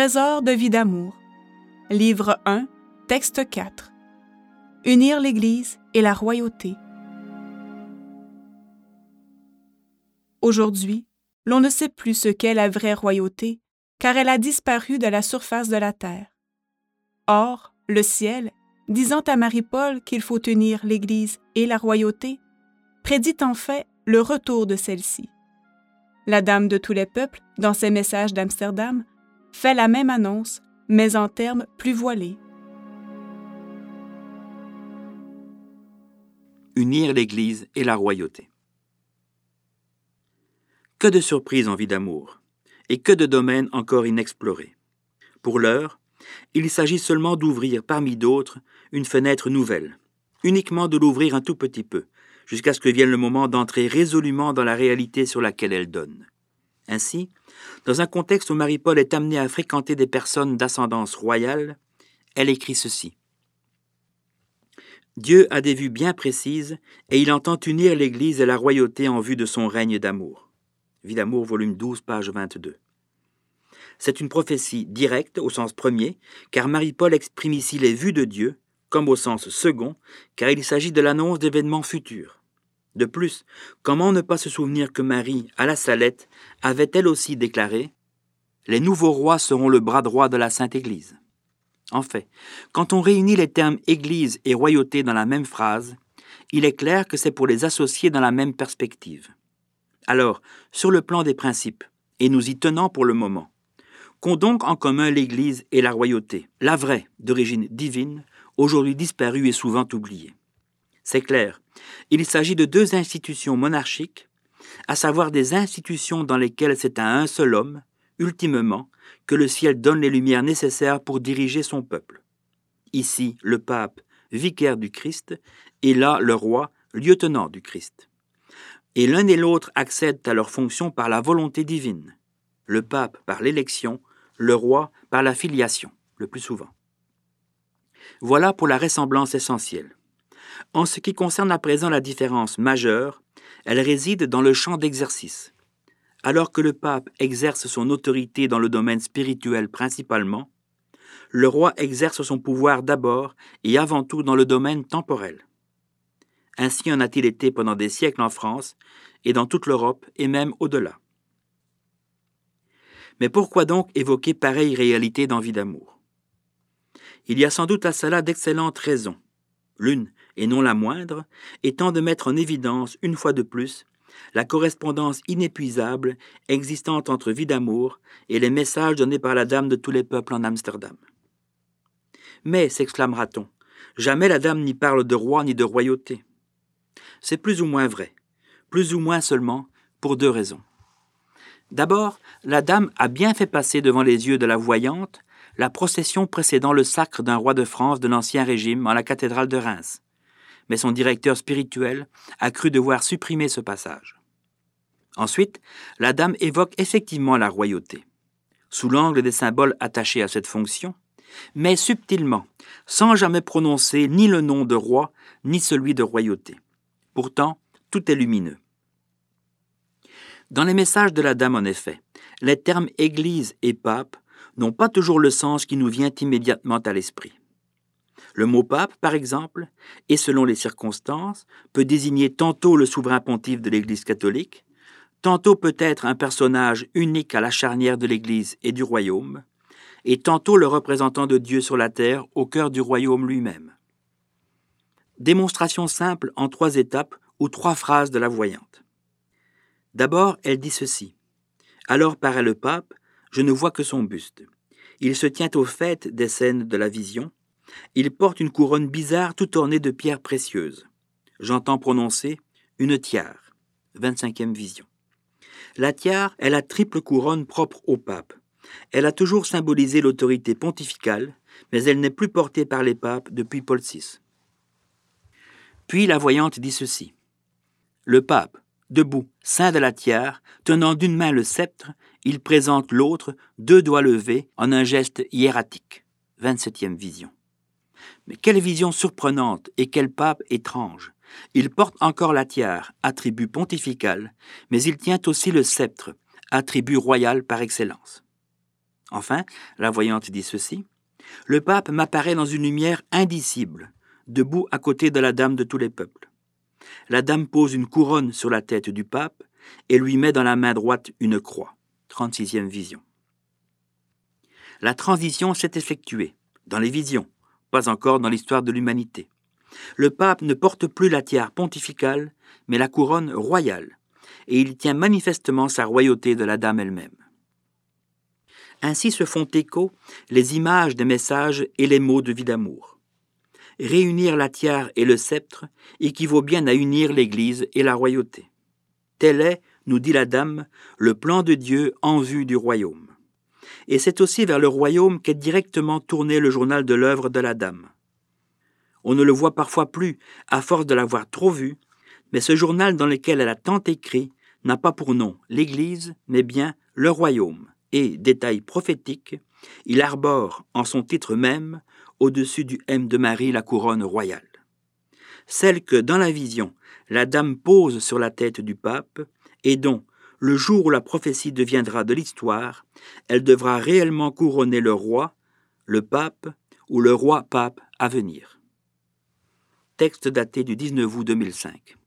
Trésor de vie d'amour. Livre 1, texte 4. Unir l'Église et la royauté. Aujourd'hui, l'on ne sait plus ce qu'est la vraie royauté, car elle a disparu de la surface de la terre. Or, le ciel, disant à Marie-Paul qu'il faut unir l'Église et la royauté, prédit en fait le retour de celle-ci. La Dame de tous les peuples, dans ses messages d'Amsterdam, fait la même annonce, mais en termes plus voilés. Unir l'Église et la royauté. Que de surprises en vie d'amour, et que de domaines encore inexplorés. Pour l'heure, il s'agit seulement d'ouvrir parmi d'autres une fenêtre nouvelle, uniquement de l'ouvrir un tout petit peu, jusqu'à ce que vienne le moment d'entrer résolument dans la réalité sur laquelle elle donne. Ainsi, dans un contexte où Marie-Paul est amenée à fréquenter des personnes d'ascendance royale, elle écrit ceci. Dieu a des vues bien précises et il entend unir l'Église et la royauté en vue de son règne d'amour. Vie d'amour, volume 12, page 22. C'est une prophétie directe au sens premier, car Marie-Paul exprime ici les vues de Dieu, comme au sens second, car il s'agit de l'annonce d'événements futurs. De plus, comment ne pas se souvenir que Marie, à la Salette, avait elle aussi déclaré Les nouveaux rois seront le bras droit de la Sainte Église. En fait, quand on réunit les termes Église et royauté dans la même phrase, il est clair que c'est pour les associer dans la même perspective. Alors, sur le plan des principes, et nous y tenons pour le moment, qu'ont donc en commun l'Église et la royauté, la vraie, d'origine divine, aujourd'hui disparue et souvent oubliée. C'est clair, il s'agit de deux institutions monarchiques, à savoir des institutions dans lesquelles c'est à un seul homme, ultimement, que le ciel donne les lumières nécessaires pour diriger son peuple. Ici, le pape, vicaire du Christ, et là, le roi, lieutenant du Christ et l'un et l'autre accèdent à leurs fonctions par la volonté divine, le pape par l'élection, le roi par la filiation, le plus souvent. Voilà pour la ressemblance essentielle. En ce qui concerne à présent la différence majeure, elle réside dans le champ d'exercice. Alors que le pape exerce son autorité dans le domaine spirituel principalement, le roi exerce son pouvoir d'abord et avant tout dans le domaine temporel. Ainsi en a-t-il été pendant des siècles en France et dans toute l'Europe et même au-delà. Mais pourquoi donc évoquer pareille réalité d'envie d'amour? Il y a sans doute à cela d'excellentes raisons. L'une, et non la moindre, étant de mettre en évidence, une fois de plus, la correspondance inépuisable existante entre vie d'amour et les messages donnés par la Dame de tous les peuples en Amsterdam. Mais, s'exclamera-t-on, jamais la Dame n'y parle de roi ni de royauté c'est plus ou moins vrai, plus ou moins seulement pour deux raisons. D'abord, la dame a bien fait passer devant les yeux de la voyante la procession précédant le sacre d'un roi de France de l'Ancien Régime en la cathédrale de Reims, mais son directeur spirituel a cru devoir supprimer ce passage. Ensuite, la dame évoque effectivement la royauté, sous l'angle des symboles attachés à cette fonction, mais subtilement, sans jamais prononcer ni le nom de roi ni celui de royauté. Pourtant, tout est lumineux. Dans les messages de la Dame, en effet, les termes Église et Pape n'ont pas toujours le sens qui nous vient immédiatement à l'esprit. Le mot pape, par exemple, et selon les circonstances, peut désigner tantôt le souverain pontife de l'Église catholique, tantôt peut-être un personnage unique à la charnière de l'Église et du royaume, et tantôt le représentant de Dieu sur la terre au cœur du royaume lui-même. Démonstration simple en trois étapes ou trois phrases de la voyante. D'abord, elle dit ceci. Alors paraît le pape, je ne vois que son buste. Il se tient au fait des scènes de la vision. Il porte une couronne bizarre tout ornée de pierres précieuses. J'entends prononcer une tiare. 25e vision. La tiare est la triple couronne propre au pape. Elle a toujours symbolisé l'autorité pontificale, mais elle n'est plus portée par les papes depuis Paul VI. Puis la voyante dit ceci. Le pape, debout, saint de la tiare, tenant d'une main le sceptre, il présente l'autre, deux doigts levés, en un geste hiératique. 27e vision. Mais quelle vision surprenante et quel pape étrange. Il porte encore la tiare, attribut pontifical, mais il tient aussi le sceptre, attribut royal par excellence. Enfin, la voyante dit ceci. Le pape m'apparaît dans une lumière indicible, debout à côté de la dame de tous les peuples. La dame pose une couronne sur la tête du pape et lui met dans la main droite une croix. 36e vision. La transition s'est effectuée, dans les visions, pas encore dans l'histoire de l'humanité. Le pape ne porte plus la tiare pontificale, mais la couronne royale, et il tient manifestement sa royauté de la dame elle-même. Ainsi se font écho les images des messages et les mots de vie d'amour. Réunir la tiare et le sceptre équivaut bien à unir l'Église et la royauté. Tel est, nous dit la dame, le plan de Dieu en vue du royaume. Et c'est aussi vers le royaume qu'est directement tourné le journal de l'œuvre de la dame. On ne le voit parfois plus, à force de l'avoir trop vu, mais ce journal dans lequel elle a tant écrit n'a pas pour nom l'Église, mais bien le royaume, et, détail prophétique, il arbore en son titre même, au-dessus du M de Marie, la couronne royale. Celle que, dans la vision, la dame pose sur la tête du pape, et dont, le jour où la prophétie deviendra de l'histoire, elle devra réellement couronner le roi, le pape ou le roi-pape à venir. Texte daté du 19 août 2005.